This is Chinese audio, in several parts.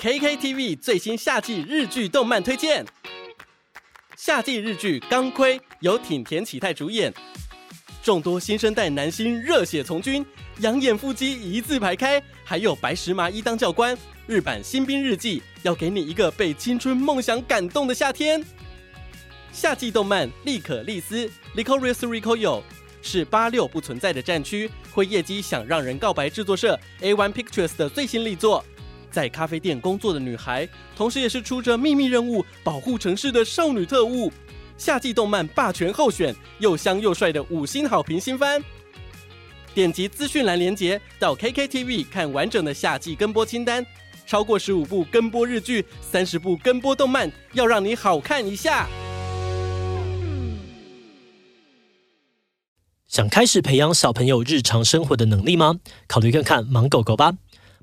KKTV 最新夏季日剧动漫推荐。夏季日剧《钢盔》由挺田启太主演，众多新生代男星热血从军，养眼腹肌一字排开，还有白石麻衣当教官。日版新兵日记要给你一个被青春梦想感动的夏天。夏季动漫《利可利斯》（Licorice Recoil） 是八六不存在的战区，会业绩想让人告白制作社 A One Pictures 的最新力作。在咖啡店工作的女孩，同时也是出着秘密任务保护城市的少女特务。夏季动漫霸权候选，又香又帅的五星好评新番。点击资讯栏连接到 KKTV 看完整的夏季跟播清单，超过十五部跟播日剧，三十部跟播动漫，要让你好看一下。想开始培养小朋友日常生活的能力吗？考虑看看《盲狗狗》吧。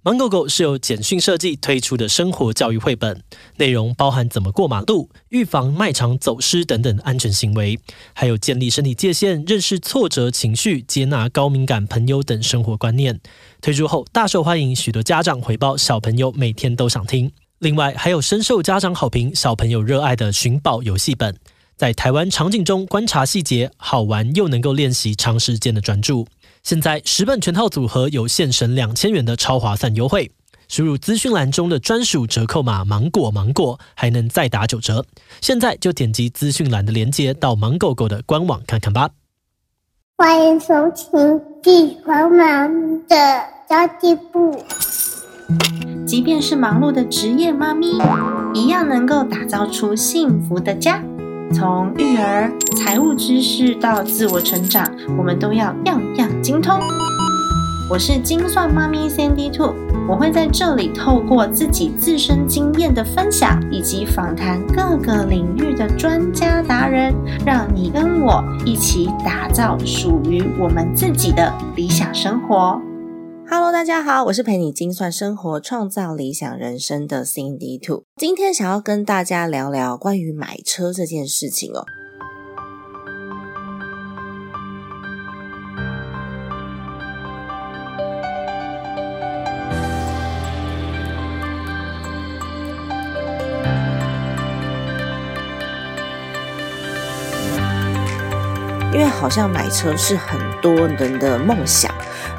盲狗狗是由简讯设计推出的生活教育绘本，内容包含怎么过马路、预防卖场走失等等安全行为，还有建立身体界限、认识挫折情绪、接纳高敏感朋友等生活观念。推出后大受欢迎，许多家长回报小朋友每天都想听。另外还有深受家长好评、小朋友热爱的寻宝游戏本，在台湾场景中观察细节，好玩又能够练习长时间的专注。现在十本全套组合有现省两千元的超划算优惠，输入资讯栏中的专属折扣码“芒果芒果”，还能再打九折。现在就点击资讯栏的链接到芒狗狗的官网看看吧。欢迎收听《地黄忙的交际部》。即便是忙碌的职业妈咪，一样能够打造出幸福的家。从育儿、财务知识到自我成长，我们都要样样精通。我是精算妈咪 Sandy Two，我会在这里透过自己自身经验的分享，以及访谈各个领域的专家达人，让你跟我一起打造属于我们自己的理想生活。Hello，大家好，我是陪你精算生活、创造理想人生的 Cindy Two。今天想要跟大家聊聊关于买车这件事情哦。好像买车是很多人的梦想。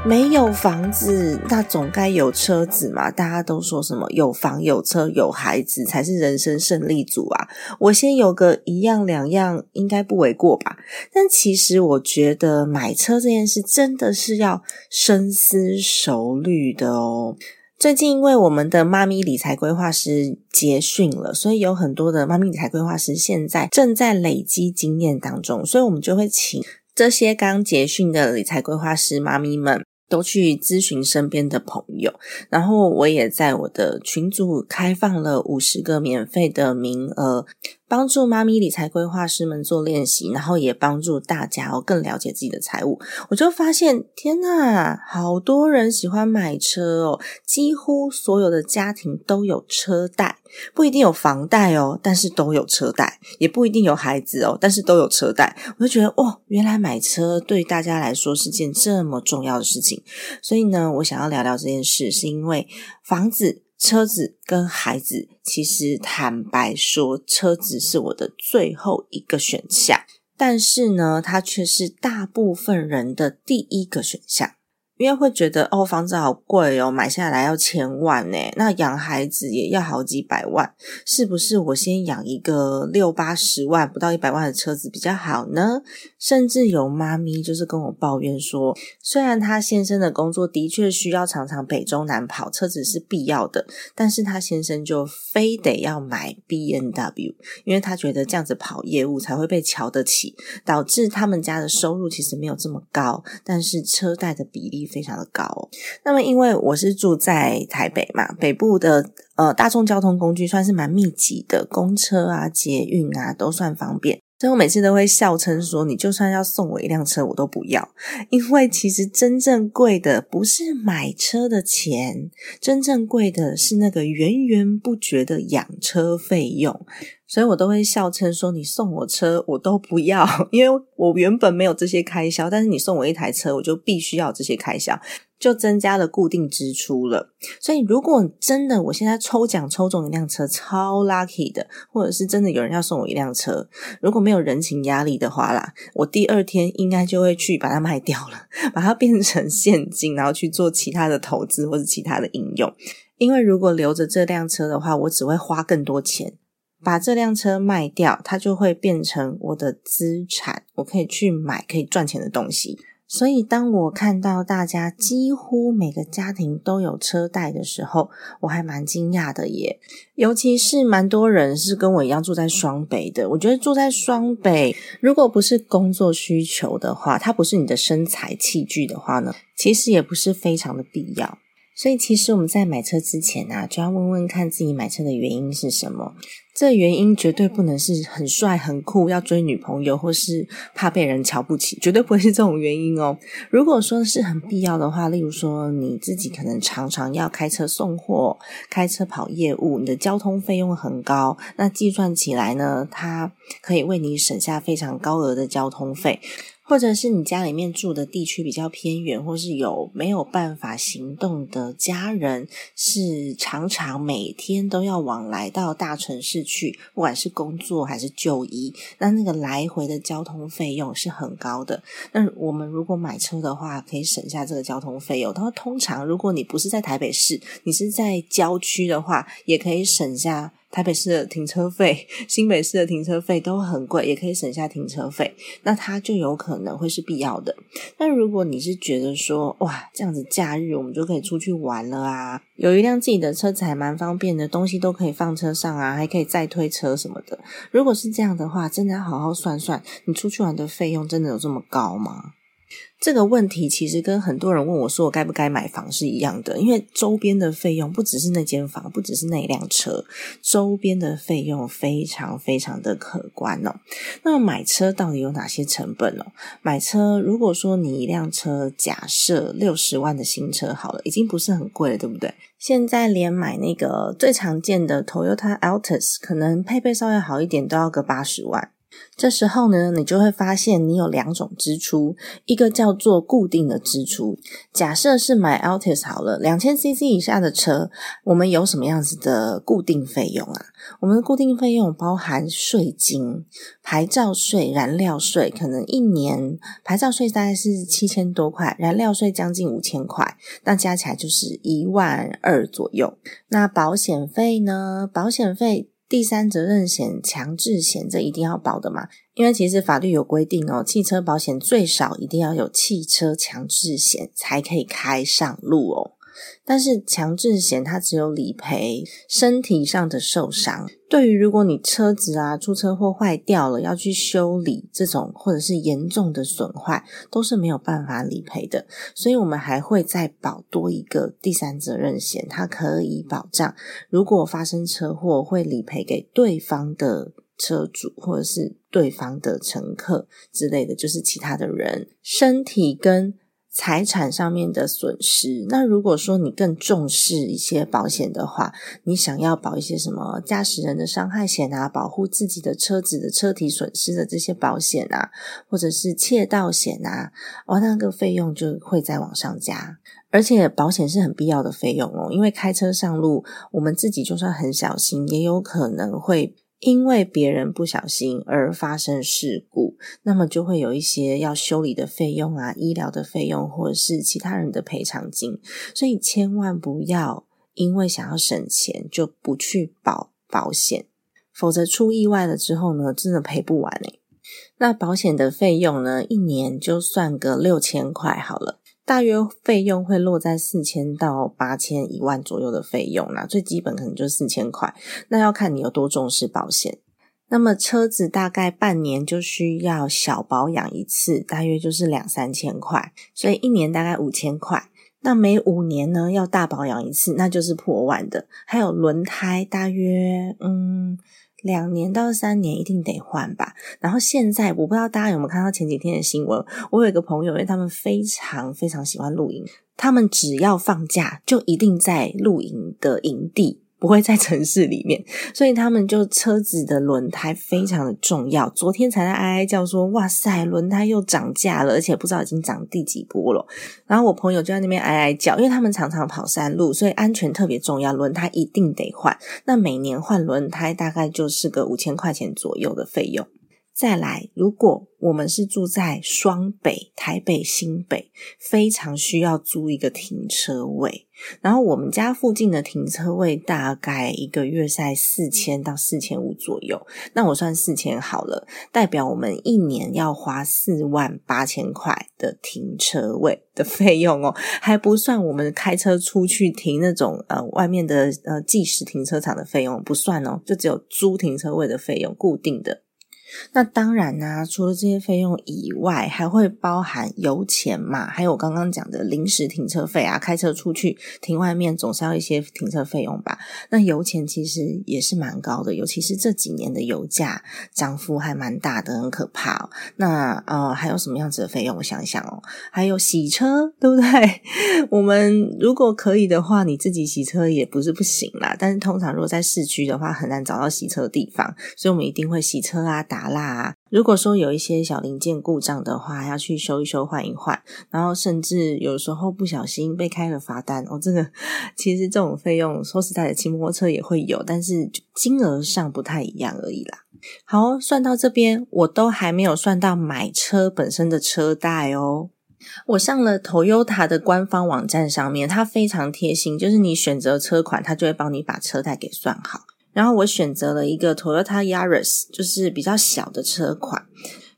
没有房子，那总该有车子嘛？大家都说什么有房有车有孩子才是人生胜利组啊！我先有个一样两样，应该不为过吧？但其实我觉得买车这件事真的是要深思熟虑的哦。最近因为我们的妈咪理财规划师结训了，所以有很多的妈咪理财规划师现在正在累积经验当中，所以我们就会请这些刚结训的理财规划师妈咪们。都去咨询身边的朋友，然后我也在我的群组开放了五十个免费的名额。帮助妈咪理财规划师们做练习，然后也帮助大家哦更了解自己的财务。我就发现，天呐，好多人喜欢买车哦，几乎所有的家庭都有车贷，不一定有房贷哦，但是都有车贷；也不一定有孩子哦，但是都有车贷。我就觉得，哇，原来买车对大家来说是件这么重要的事情。所以呢，我想要聊聊这件事，是因为房子。车子跟孩子，其实坦白说，车子是我的最后一个选项，但是呢，它却是大部分人的第一个选项。因为会觉得哦，房子好贵哦，买下来要千万呢，那养孩子也要好几百万，是不是我先养一个六八十万不到一百万的车子比较好呢？甚至有妈咪就是跟我抱怨说，虽然她先生的工作的确需要常常北中南跑，车子是必要的，但是她先生就非得要买 B N W，因为他觉得这样子跑业务才会被瞧得起，导致他们家的收入其实没有这么高，但是车贷的比例。非常的高，那么因为我是住在台北嘛，北部的呃大众交通工具算是蛮密集的，公车啊、捷运啊都算方便，所以我每次都会笑称说，你就算要送我一辆车，我都不要，因为其实真正贵的不是买车的钱，真正贵的是那个源源不绝的养车费用。所以我都会笑称说：“你送我车，我都不要，因为我原本没有这些开销。但是你送我一台车，我就必须要这些开销。就增加了固定支出了。所以，如果真的我现在抽奖抽中一辆车，超 lucky 的，或者是真的有人要送我一辆车，如果没有人情压力的话啦，我第二天应该就会去把它卖掉了，把它变成现金，然后去做其他的投资或者其他的应用。因为如果留着这辆车的话，我只会花更多钱。把这辆车卖掉，它就会变成我的资产，我可以去买可以赚钱的东西。所以，当我看到大家几乎每个家庭都有车贷的时候，我还蛮惊讶的耶。尤其是蛮多人是跟我一样住在双北的，我觉得住在双北，如果不是工作需求的话，它不是你的身材器具的话呢，其实也不是非常的必要。所以，其实我们在买车之前啊，就要问问看自己买车的原因是什么。这原因绝对不能是很帅、很酷，要追女朋友，或是怕被人瞧不起，绝对不会是这种原因哦。如果说是很必要的话，例如说你自己可能常常要开车送货、开车跑业务，你的交通费用很高，那计算起来呢，它可以为你省下非常高额的交通费。或者是你家里面住的地区比较偏远，或是有没有办法行动的家人，是常常每天都要往来到大城市去，不管是工作还是就医，那那个来回的交通费用是很高的。那我们如果买车的话，可以省下这个交通费用。它通常如果你不是在台北市，你是在郊区的话，也可以省下。台北市的停车费、新北市的停车费都很贵，也可以省下停车费，那它就有可能会是必要的。但如果你是觉得说，哇，这样子假日我们就可以出去玩了啊，有一辆自己的车子还蛮方便的，东西都可以放车上啊，还可以再推车什么的。如果是这样的话，真的要好好算算，你出去玩的费用真的有这么高吗？这个问题其实跟很多人问我说我该不该买房是一样的，因为周边的费用不只是那间房，不只是那一辆车，周边的费用非常非常的可观哦。那么买车到底有哪些成本哦？买车如果说你一辆车假设六十万的新车好了，已经不是很贵了，对不对？现在连买那个最常见的 Toyota Altis，可能配备稍微好一点都要个八十万。这时候呢，你就会发现你有两种支出，一个叫做固定的支出。假设是买 Altis 好了，两千 CC 以下的车，我们有什么样子的固定费用啊？我们的固定费用包含税金、牌照税、燃料税，可能一年牌照税大概是七千多块，燃料税将近五千块，那加起来就是一万二左右。那保险费呢？保险费。第三责任险、强制险，这一定要保的嘛？因为其实法律有规定哦，汽车保险最少一定要有汽车强制险才可以开上路哦。但是强制险它只有理赔身体上的受伤，对于如果你车子啊出车祸坏掉了要去修理这种或者是严重的损坏都是没有办法理赔的，所以我们还会再保多一个第三责任险，它可以保障如果发生车祸会理赔给对方的车主或者是对方的乘客之类的，就是其他的人身体跟。财产上面的损失，那如果说你更重视一些保险的话，你想要保一些什么驾驶人的伤害险啊，保护自己的车子的车体损失的这些保险啊，或者是窃盗险啊，哦，那个费用就会再往上加。而且保险是很必要的费用哦，因为开车上路，我们自己就算很小心，也有可能会。因为别人不小心而发生事故，那么就会有一些要修理的费用啊、医疗的费用，或者是其他人的赔偿金。所以千万不要因为想要省钱就不去保保险，否则出意外了之后呢，真的赔不完诶那保险的费用呢，一年就算个六千块好了。大约费用会落在四千到八千一万左右的费用啦，最基本可能就四千块。那要看你有多重视保险。那么车子大概半年就需要小保养一次，大约就是两三千块，所以一年大概五千块。那每五年呢要大保养一次，那就是破万的。还有轮胎，大约嗯。两年到三年一定得换吧。然后现在我不知道大家有没有看到前几天的新闻。我有一个朋友，因为他们非常非常喜欢露营，他们只要放假就一定在露营的营地不会在城市里面，所以他们就车子的轮胎非常的重要。昨天才在哀哀叫说：“哇塞，轮胎又涨价了，而且不知道已经涨第几波了。”然后我朋友就在那边哀哀叫，因为他们常常跑山路，所以安全特别重要，轮胎一定得换。那每年换轮胎大概就是个五千块钱左右的费用。再来，如果我们是住在双北、台北、新北，非常需要租一个停车位。然后我们家附近的停车位大概一个月在四千到四千五左右。那我算四千好了，代表我们一年要花四万八千块的停车位的费用哦，还不算我们开车出去停那种呃外面的呃计时停车场的费用不算哦，就只有租停车位的费用固定的。那当然呢，除了这些费用以外，还会包含油钱嘛，还有我刚刚讲的临时停车费啊，开车出去停外面总是要一些停车费用吧。那油钱其实也是蛮高的，尤其是这几年的油价涨幅还蛮大的，很可怕哦。那呃，还有什么样子的费用？我想想哦，还有洗车，对不对？我们如果可以的话，你自己洗车也不是不行啦。但是通常如果在市区的话，很难找到洗车的地方，所以我们一定会洗车啊，打。打蜡，如果说有一些小零件故障的话，要去修一修、换一换，然后甚至有时候不小心被开了罚单，哦，这个其实这种费用说实在的，骑摩托车也会有，但是金额上不太一样而已啦。好，算到这边，我都还没有算到买车本身的车贷哦。我上了 Toyota 的官方网站上面，它非常贴心，就是你选择车款，它就会帮你把车贷给算好。然后我选择了一个 Toyota Yaris，就是比较小的车款。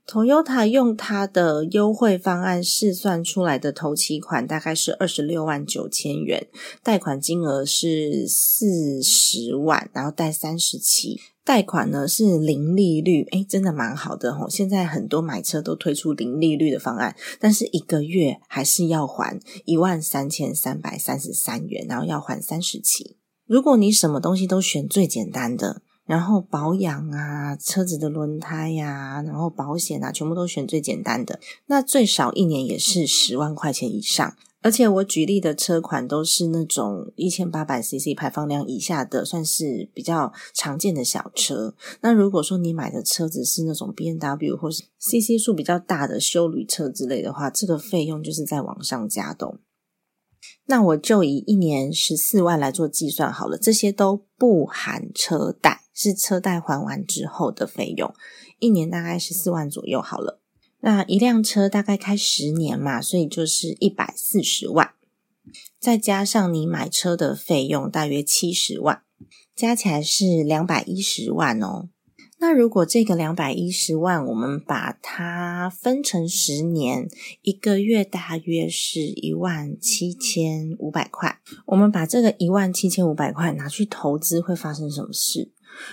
Toyota 用它的优惠方案试算出来的头期款大概是二十六万九千元，贷款金额是四十万，然后贷三十期，贷款呢是零利率，诶真的蛮好的吼。现在很多买车都推出零利率的方案，但是一个月还是要还一万三千三百三十三元，然后要还三十期。如果你什么东西都选最简单的，然后保养啊、车子的轮胎呀，然后保险啊，全部都选最简单的，那最少一年也是十万块钱以上。而且我举例的车款都是那种一千八百 CC 排放量以下的，算是比较常见的小车。那如果说你买的车子是那种 B N W 或是 CC 数比较大的修旅车之类的话，这个费用就是在往上加的。那我就以一年十四万来做计算好了，这些都不含车贷，是车贷还完之后的费用，一年大概十四万左右好了。那一辆车大概开十年嘛，所以就是一百四十万，再加上你买车的费用大约七十万，加起来是两百一十万哦。那如果这个两百一十万，我们把它分成十年，一个月大约是一万七千五百块。我们把这个一万七千五百块拿去投资，会发生什么事？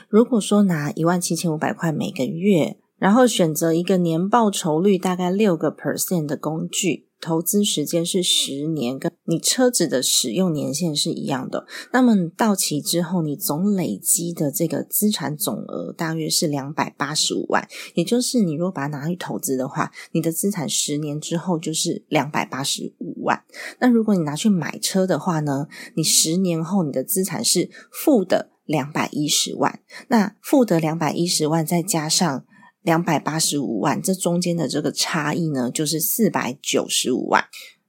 如果说拿一万七千五百块每个月，然后选择一个年报酬率大概六个 percent 的工具。投资时间是十年，跟你车子的使用年限是一样的。那么到期之后，你总累积的这个资产总额大约是两百八十五万。也就是你如果把它拿去投资的话，你的资产十年之后就是两百八十五万。那如果你拿去买车的话呢，你十年后你的资产是负的两百一十万。那负的两百一十万再加上。两百八十五万，这中间的这个差异呢，就是四百九十五万。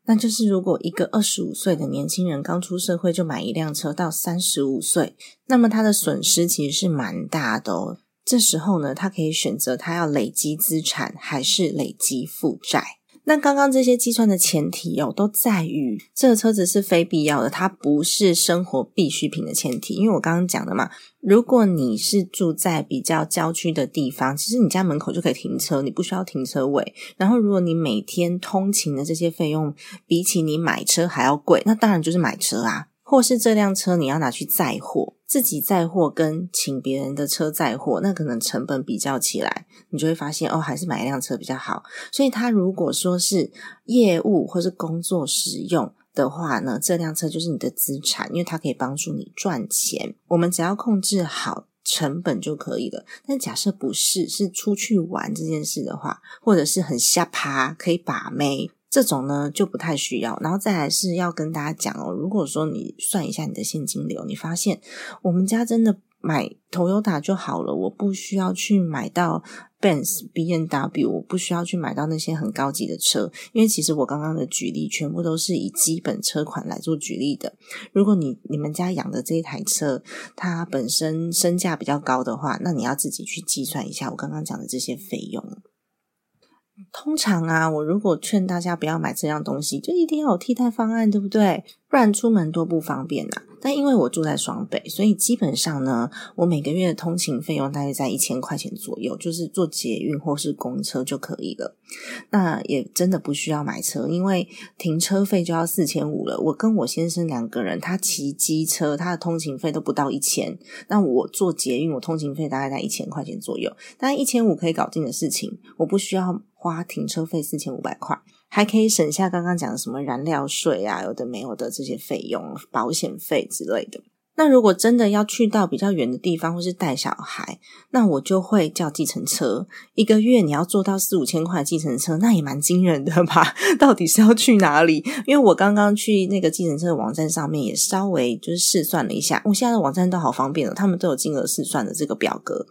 那就是如果一个二十五岁的年轻人刚出社会就买一辆车，到三十五岁，那么他的损失其实是蛮大的哦。这时候呢，他可以选择他要累积资产还是累积负债。那刚刚这些计算的前提哦，都在于这个车子是非必要的，它不是生活必需品的前提。因为我刚刚讲的嘛，如果你是住在比较郊区的地方，其实你家门口就可以停车，你不需要停车位。然后，如果你每天通勤的这些费用比起你买车还要贵，那当然就是买车啊。或是这辆车你要拿去载货，自己载货跟请别人的车载货，那可能成本比较起来，你就会发现哦，还是买一辆车比较好。所以，他如果说是业务或是工作使用的话呢，这辆车就是你的资产，因为它可以帮助你赚钱。我们只要控制好成本就可以了。但假设不是，是出去玩这件事的话，或者是很下趴可以把妹。这种呢就不太需要。然后再来是要跟大家讲哦，如果说你算一下你的现金流，你发现我们家真的买 Toyota 就好了，我不需要去买到 Benz、B N W，我不需要去买到那些很高级的车，因为其实我刚刚的举例全部都是以基本车款来做举例的。如果你你们家养的这一台车，它本身身价比较高的话，那你要自己去计算一下我刚刚讲的这些费用。通常啊，我如果劝大家不要买这样东西，就一定要有替代方案，对不对？不然出门多不方便呐。但因为我住在双北，所以基本上呢，我每个月的通勤费用大概在一千块钱左右，就是坐捷运或是公车就可以了。那也真的不需要买车，因为停车费就要四千五了。我跟我先生两个人，他骑机车，他的通勤费都不到一千。那我坐捷运，我通勤费大概在一千块钱左右，但一千五可以搞定的事情，我不需要花停车费四千五百块。还可以省下刚刚讲的什么燃料税啊，有的没有的这些费用、保险费之类的。那如果真的要去到比较远的地方，或是带小孩，那我就会叫计程车。一个月你要坐到四五千块计程车，那也蛮惊人的吧？到底是要去哪里？因为我刚刚去那个计程车的网站上面也稍微就是试算了一下，我现在的网站都好方便了，他们都有金额试算的这个表格。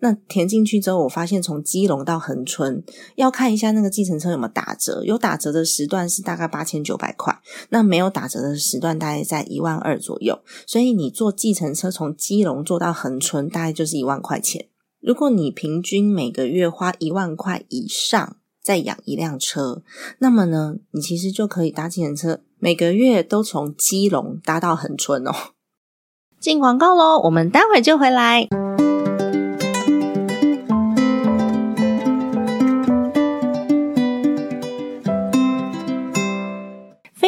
那填进去之后，我发现从基隆到恒春要看一下那个计程车有没有打折，有打折的时段是大概八千九百块，那没有打折的时段大概在一万二左右，所以你。坐计程车从基隆坐到恒春，大概就是一万块钱。如果你平均每个月花一万块以上再养一辆车，那么呢，你其实就可以搭计程车，每个月都从基隆搭到恒春哦。进广告喽，我们待会就回来。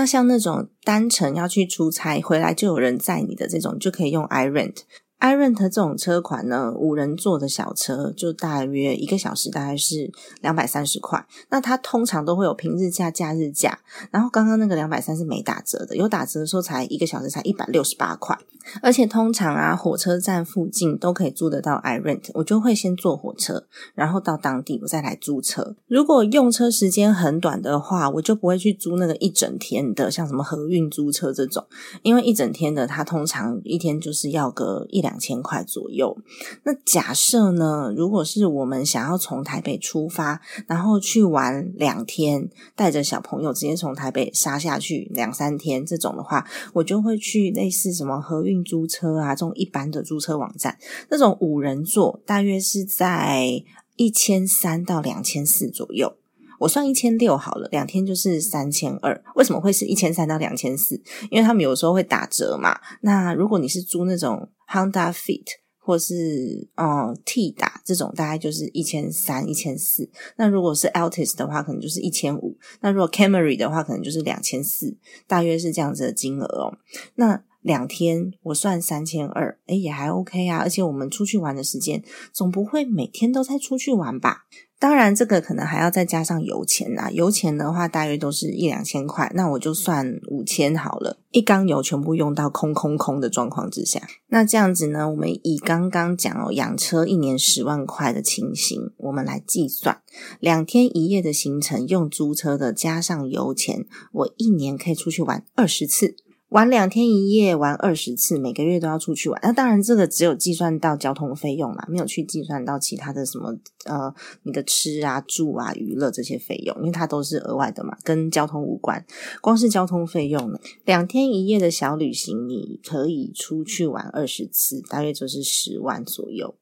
那像那种单程要去出差，回来就有人载你的这种，就可以用 iRent。iRent 这种车款呢，五人座的小车就大约一个小时大概是两百三十块。那它通常都会有平日价、假日价。然后刚刚那个两百三是没打折的，有打折的时候才一个小时才一百六十八块。而且通常啊，火车站附近都可以租得到 iRent，我就会先坐火车，然后到当地我再来租车。如果用车时间很短的话，我就不会去租那个一整天的，像什么合运租车这种，因为一整天的它通常一天就是要个一两两千块左右。那假设呢，如果是我们想要从台北出发，然后去玩两天，带着小朋友直接从台北杀下去两三天这种的话，我就会去类似什么合。运租车啊，这种一般的租车网站，那种五人座大约是在一千三到两千四左右。我算一千六好了，两天就是三千二。为什么会是一千三到两千四？因为他们有时候会打折嘛。那如果你是租那种 Honda Fit 或是嗯 T 打这种，大概就是一千三、一千四。那如果是 Altis 的话，可能就是一千五。那如果 Camry 的话，可能就是两千四，大约是这样子的金额哦。那两天我算三千二，哎，也还 OK 啊。而且我们出去玩的时间总不会每天都在出去玩吧？当然，这个可能还要再加上油钱呐。油钱的话，大约都是一两千块，那我就算五千好了。一缸油全部用到空空空的状况之下，那这样子呢？我们以刚刚讲哦，养车一年十万块的情形，我们来计算两天一夜的行程，用租车的加上油钱，我一年可以出去玩二十次。玩两天一夜，玩二十次，每个月都要出去玩。那当然，这个只有计算到交通费用啦，没有去计算到其他的什么呃，你的吃啊、住啊、娱乐这些费用，因为它都是额外的嘛，跟交通无关。光是交通费用呢，两天一夜的小旅行，你可以出去玩二十次，大约就是十万左右。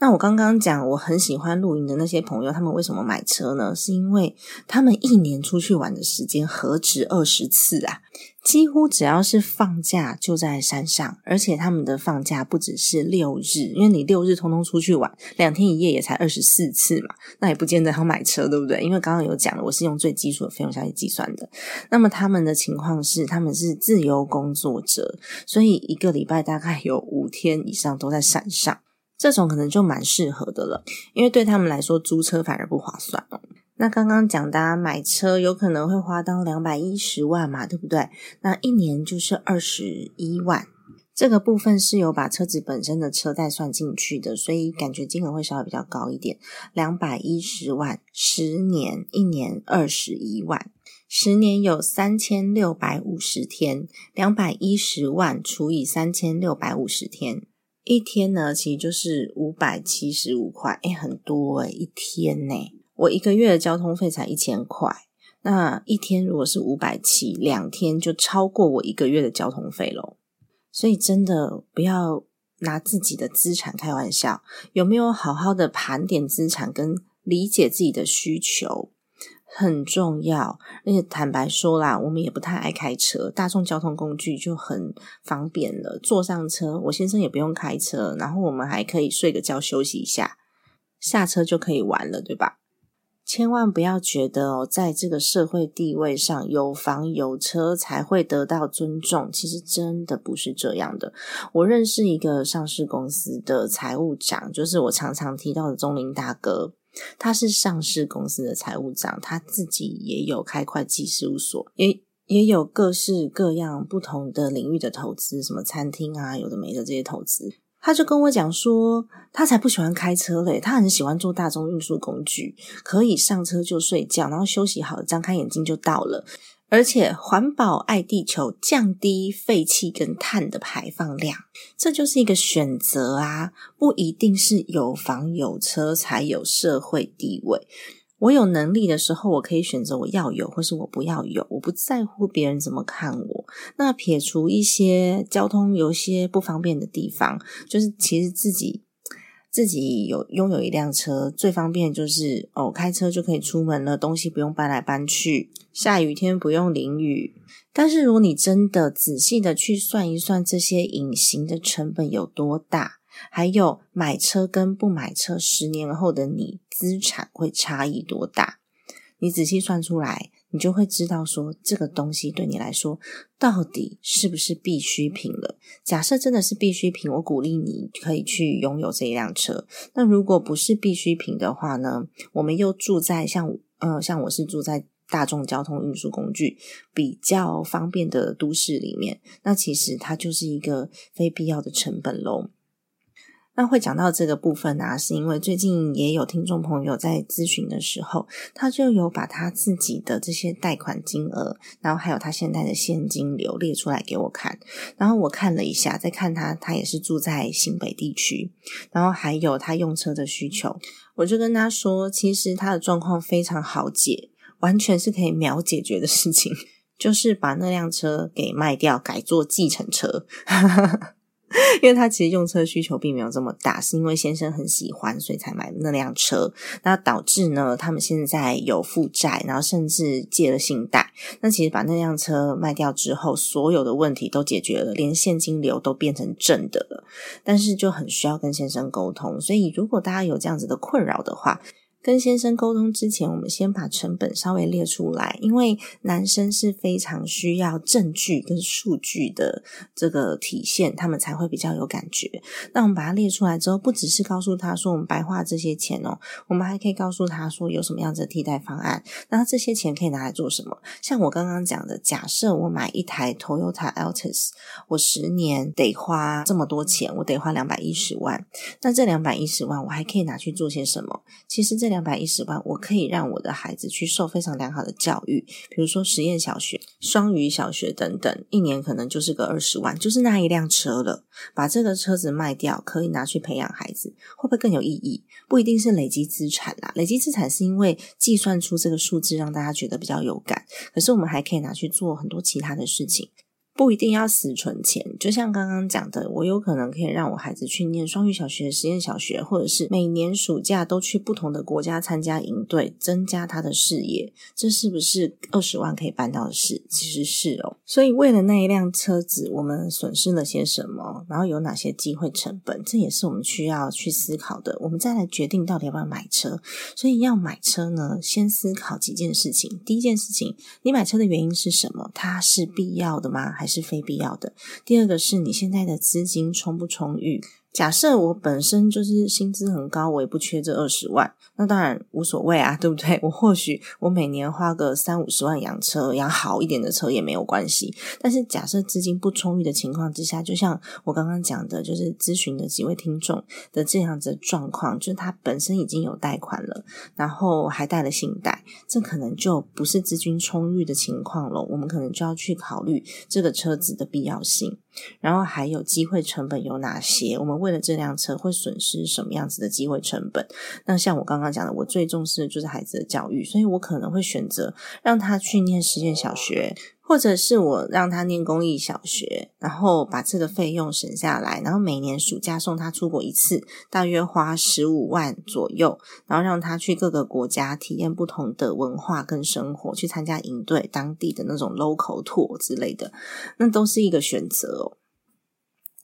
那我刚刚讲我很喜欢露营的那些朋友，他们为什么买车呢？是因为他们一年出去玩的时间何止二十次啊！几乎只要是放假就在山上，而且他们的放假不只是六日，因为你六日通通出去玩，两天一夜也才二十四次嘛，那也不见得要买车，对不对？因为刚刚有讲了，我是用最基础的费用下去计算的。那么他们的情况是，他们是自由工作者，所以一个礼拜大概有五天以上都在山上。这种可能就蛮适合的了，因为对他们来说租车反而不划算哦。那刚刚讲的买车有可能会花到两百一十万嘛，对不对？那一年就是二十一万，这个部分是有把车子本身的车贷算进去的，所以感觉金额会稍微比较高一点。两百一十万，十年一年二十一万，十年有三千六百五十天，两百一十万除以三千六百五十天。一天呢，其实就是五百七十五块，哎，很多哎，一天呢，我一个月的交通费才一千块，那一天如果是五百七，两天就超过我一个月的交通费喽。所以真的不要拿自己的资产开玩笑，有没有好好的盘点资产跟理解自己的需求？很重要，而且坦白说啦，我们也不太爱开车，大众交通工具就很方便了。坐上车，我先生也不用开车，然后我们还可以睡个觉休息一下，下车就可以玩了，对吧？千万不要觉得哦，在这个社会地位上有房有车才会得到尊重，其实真的不是这样的。我认识一个上市公司的财务长，就是我常常提到的钟林大哥。他是上市公司的财务长，他自己也有开会计事务所，也也有各式各样不同的领域的投资，什么餐厅啊，有的没的这些投资。他就跟我讲说，他才不喜欢开车嘞，他很喜欢坐大众运输工具，可以上车就睡觉，然后休息好，张开眼睛就到了。而且环保爱地球，降低废气跟碳的排放量，这就是一个选择啊！不一定是有房有车才有社会地位。我有能力的时候，我可以选择我要有，或是我不要有，我不在乎别人怎么看我。那撇除一些交通有些不方便的地方，就是其实自己。自己有拥有一辆车，最方便就是哦，开车就可以出门了，东西不用搬来搬去，下雨天不用淋雨。但是如果你真的仔细的去算一算这些隐形的成本有多大，还有买车跟不买车，十年后的你资产会差异多大，你仔细算出来。你就会知道说这个东西对你来说到底是不是必需品了。假设真的是必需品，我鼓励你可以去拥有这一辆车。那如果不是必需品的话呢？我们又住在像呃像我是住在大众交通运输工具比较方便的都市里面，那其实它就是一个非必要的成本喽。那会讲到这个部分啊，是因为最近也有听众朋友在咨询的时候，他就有把他自己的这些贷款金额，然后还有他现在的现金流列出来给我看。然后我看了一下，再看他，他也是住在新北地区，然后还有他用车的需求，我就跟他说，其实他的状况非常好解，完全是可以秒解决的事情，就是把那辆车给卖掉，改做计程车。因为他其实用车需求并没有这么大，是因为先生很喜欢，所以才买那辆车。那导致呢，他们现在有负债，然后甚至借了信贷。那其实把那辆车卖掉之后，所有的问题都解决了，连现金流都变成正的了。但是就很需要跟先生沟通。所以如果大家有这样子的困扰的话，跟先生沟通之前，我们先把成本稍微列出来，因为男生是非常需要证据跟数据的这个体现，他们才会比较有感觉。那我们把它列出来之后，不只是告诉他说我们白花这些钱哦，我们还可以告诉他说有什么样子的替代方案。那这些钱可以拿来做什么？像我刚刚讲的，假设我买一台 Toyota Altis，我十年得花这么多钱，我得花两百一十万。那这两百一十万，我还可以拿去做些什么？其实这两百一十万，我可以让我的孩子去受非常良好的教育，比如说实验小学、双语小学等等，一年可能就是个二十万，就是那一辆车了。把这个车子卖掉，可以拿去培养孩子，会不会更有意义？不一定是累积资产啦，累积资产是因为计算出这个数字让大家觉得比较有感，可是我们还可以拿去做很多其他的事情。不一定要死存钱，就像刚刚讲的，我有可能可以让我孩子去念双语小学、实验小学，或者是每年暑假都去不同的国家参加营队，增加他的视野。这是不是二十万可以办到的事？其实是哦。所以为了那一辆车子，我们损失了些什么？然后有哪些机会成本？这也是我们需要去思考的。我们再来决定到底要不要买车。所以要买车呢，先思考几件事情。第一件事情，你买车的原因是什么？它是必要的吗？还是非必要的。第二个是你现在的资金充不充裕？假设我本身就是薪资很高，我也不缺这二十万，那当然无所谓啊，对不对？我或许我每年花个三五十万养车，养好一点的车也没有关系。但是假设资金不充裕的情况之下，就像我刚刚讲的，就是咨询的几位听众的这样子状况，就是他本身已经有贷款了，然后还贷了信贷，这可能就不是资金充裕的情况了。我们可能就要去考虑这个车子的必要性。然后还有机会成本有哪些？我们为了这辆车会损失什么样子的机会成本？那像我刚刚讲的，我最重视的就是孩子的教育，所以我可能会选择让他去念实验小学。或者是我让他念公益小学，然后把这个费用省下来，然后每年暑假送他出国一次，大约花十五万左右，然后让他去各个国家体验不同的文化跟生活，去参加营队、当地的那种 local tour 之类的，那都是一个选择哦。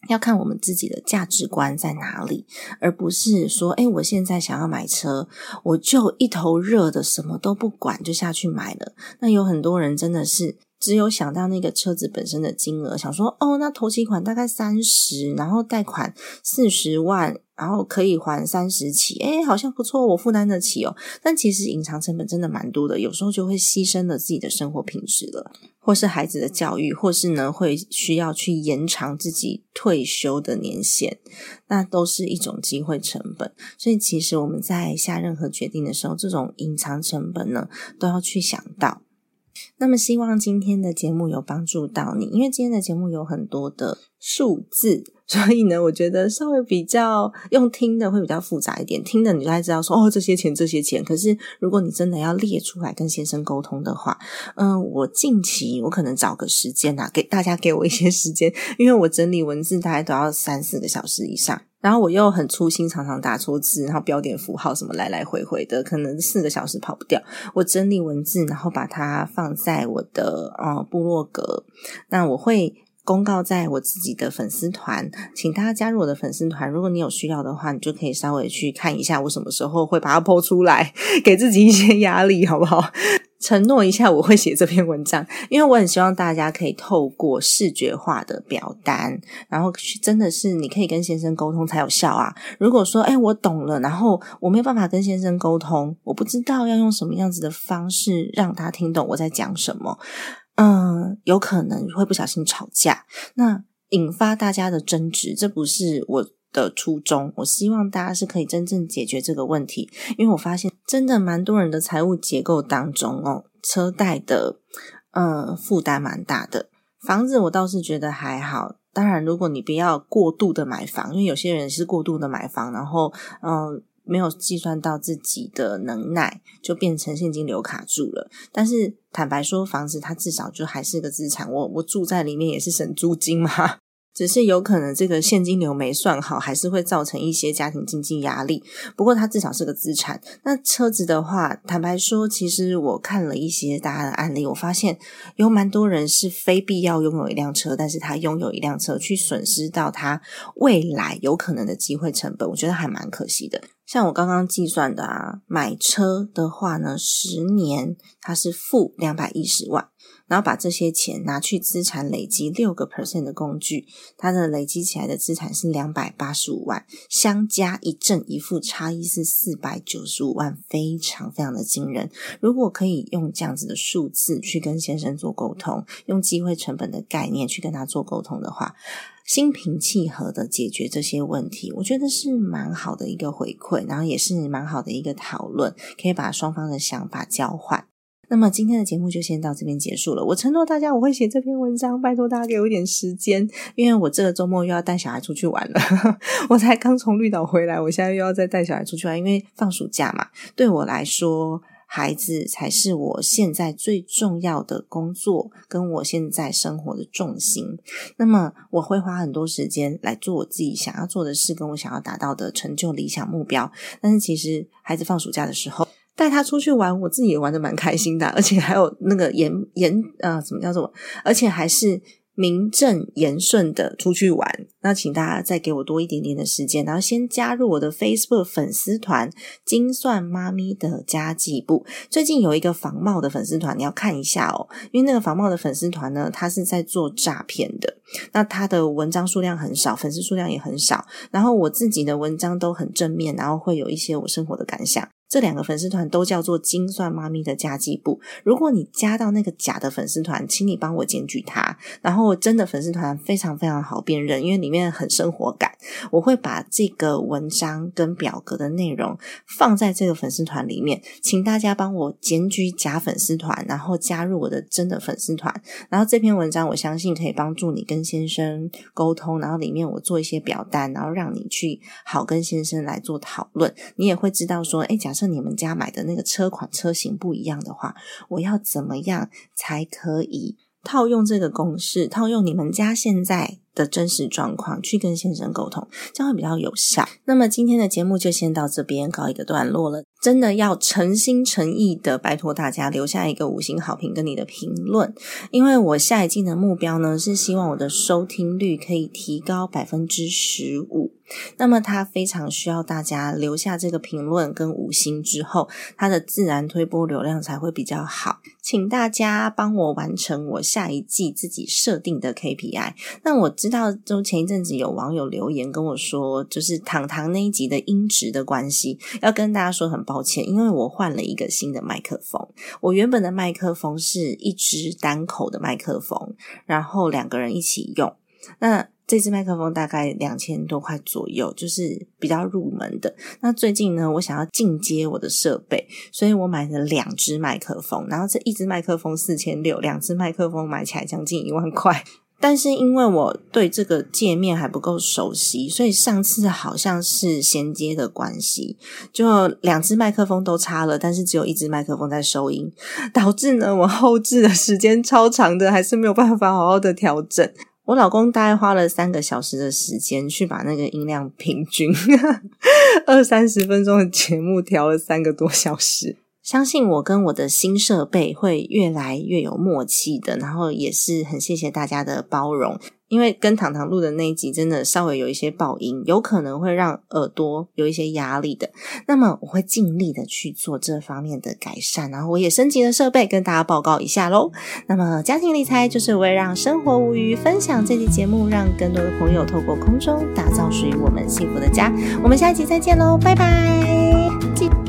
要看我们自己的价值观在哪里，而不是说，哎，我现在想要买车，我就一头热的什么都不管就下去买了。那有很多人真的是。只有想到那个车子本身的金额，想说哦，那头期款大概三十，然后贷款四十万，然后可以还三十起，哎，好像不错，我负担得起哦。但其实隐藏成本真的蛮多的，有时候就会牺牲了自己的生活品质了，或是孩子的教育，或是呢会需要去延长自己退休的年限，那都是一种机会成本。所以其实我们在下任何决定的时候，这种隐藏成本呢，都要去想到。那么希望今天的节目有帮助到你，因为今天的节目有很多的数字，所以呢，我觉得稍微比较用听的会比较复杂一点。听的你就知道说哦，这些钱这些钱。可是如果你真的要列出来跟先生沟通的话，嗯，我近期我可能找个时间呐，给大家给我一些时间，因为我整理文字大概都要三四个小时以上。然后我又很粗心，常常打错字，然后标点符号什么来来回回的，可能四个小时跑不掉。我整理文字，然后把它放在我的呃部落格，那我会公告在我自己的粉丝团，请大家加入我的粉丝团。如果你有需要的话，你就可以稍微去看一下我什么时候会把它剖出来，给自己一些压力，好不好？承诺一下，我会写这篇文章，因为我很希望大家可以透过视觉化的表单，然后真的是你可以跟先生沟通才有效啊。如果说，哎，我懂了，然后我没有办法跟先生沟通，我不知道要用什么样子的方式让他听懂我在讲什么，嗯，有可能会不小心吵架，那引发大家的争执，这不是我。的初衷，我希望大家是可以真正解决这个问题，因为我发现真的蛮多人的财务结构当中哦，车贷的呃负担蛮大的。房子我倒是觉得还好，当然如果你不要过度的买房，因为有些人是过度的买房，然后嗯没有计算到自己的能耐，就变成现金流卡住了。但是坦白说，房子它至少就还是个资产，我我住在里面也是省租金嘛。只是有可能这个现金流没算好，还是会造成一些家庭经济压力。不过它至少是个资产。那车子的话，坦白说，其实我看了一些大家的案例，我发现有蛮多人是非必要拥有一辆车，但是他拥有一辆车去损失到他未来有可能的机会成本，我觉得还蛮可惜的。像我刚刚计算的啊，买车的话呢，十年它是负两百一十万，然后把这些钱拿去资产累积六个 percent 的工具，它的累积起来的资产是两百八十五万，相加一正一负，差异是四百九十五万，非常非常的惊人。如果可以用这样子的数字去跟先生做沟通，用机会成本的概念去跟他做沟通的话。心平气和的解决这些问题，我觉得是蛮好的一个回馈，然后也是蛮好的一个讨论，可以把双方的想法交换。那么今天的节目就先到这边结束了。我承诺大家我会写这篇文章，拜托大家给我一点时间，因为我这个周末又要带小孩出去玩了。我才刚从绿岛回来，我现在又要再带小孩出去玩，因为放暑假嘛，对我来说。孩子才是我现在最重要的工作，跟我现在生活的重心。那么我会花很多时间来做我自己想要做的事，跟我想要达到的成就理想目标。但是其实孩子放暑假的时候，带他出去玩，我自己也玩的蛮开心的，而且还有那个严严呃，怎么叫做？而且还是。名正言顺的出去玩，那请大家再给我多一点点的时间，然后先加入我的 Facebook 粉丝团“精算妈咪”的家计部。最近有一个防冒的粉丝团，你要看一下哦，因为那个防冒的粉丝团呢，它是在做诈骗的。那它的文章数量很少，粉丝数量也很少，然后我自己的文章都很正面，然后会有一些我生活的感想。这两个粉丝团都叫做“精算妈咪”的家计部。如果你加到那个假的粉丝团，请你帮我检举他。然后真的粉丝团非常非常好辨认，因为里面很生活感。我会把这个文章跟表格的内容放在这个粉丝团里面，请大家帮我检举假粉丝团，然后加入我的真的粉丝团。然后这篇文章我相信可以帮助你跟先生沟通，然后里面我做一些表单，然后让你去好跟先生来做讨论。你也会知道说，哎，假设。你们家买的那个车款车型不一样的话，我要怎么样才可以套用这个公式，套用你们家现在的真实状况去跟先生沟通，这样会比较有效。那么今天的节目就先到这边告一个段落了。真的要诚心诚意的拜托大家留下一个五星好评跟你的评论，因为我下一季的目标呢是希望我的收听率可以提高百分之十五。那么它非常需要大家留下这个评论跟五星之后，它的自然推播流量才会比较好。请大家帮我完成我下一季自己设定的 KPI。那我知道，就前一阵子有网友留言跟我说，就是糖糖那一集的音质的关系，要跟大家说很抱歉，因为我换了一个新的麦克风。我原本的麦克风是一支单口的麦克风，然后两个人一起用。那这支麦克风大概两千多块左右，就是比较入门的。那最近呢，我想要进阶我的设备，所以我买了两支麦克风。然后这一支麦克风四千六，两支麦克风买起来将近一万块。但是因为我对这个界面还不够熟悉，所以上次好像是衔接的关系，就两只麦克风都插了，但是只有一只麦克风在收音，导致呢我后置的时间超长的，还是没有办法好好的调整。我老公大概花了三个小时的时间去把那个音量平均，二三十分钟的节目调了三个多小时。相信我跟我的新设备会越来越有默契的，然后也是很谢谢大家的包容。因为跟糖糖录的那一集真的稍微有一些爆音，有可能会让耳朵有一些压力的。那么我会尽力的去做这方面的改善，然后我也升级了设备，跟大家报告一下喽。那么家庭理财就是为让生活无虞，分享这期节目，让更多的朋友透过空中打造属于我们幸福的家。我们下一集再见喽，拜拜。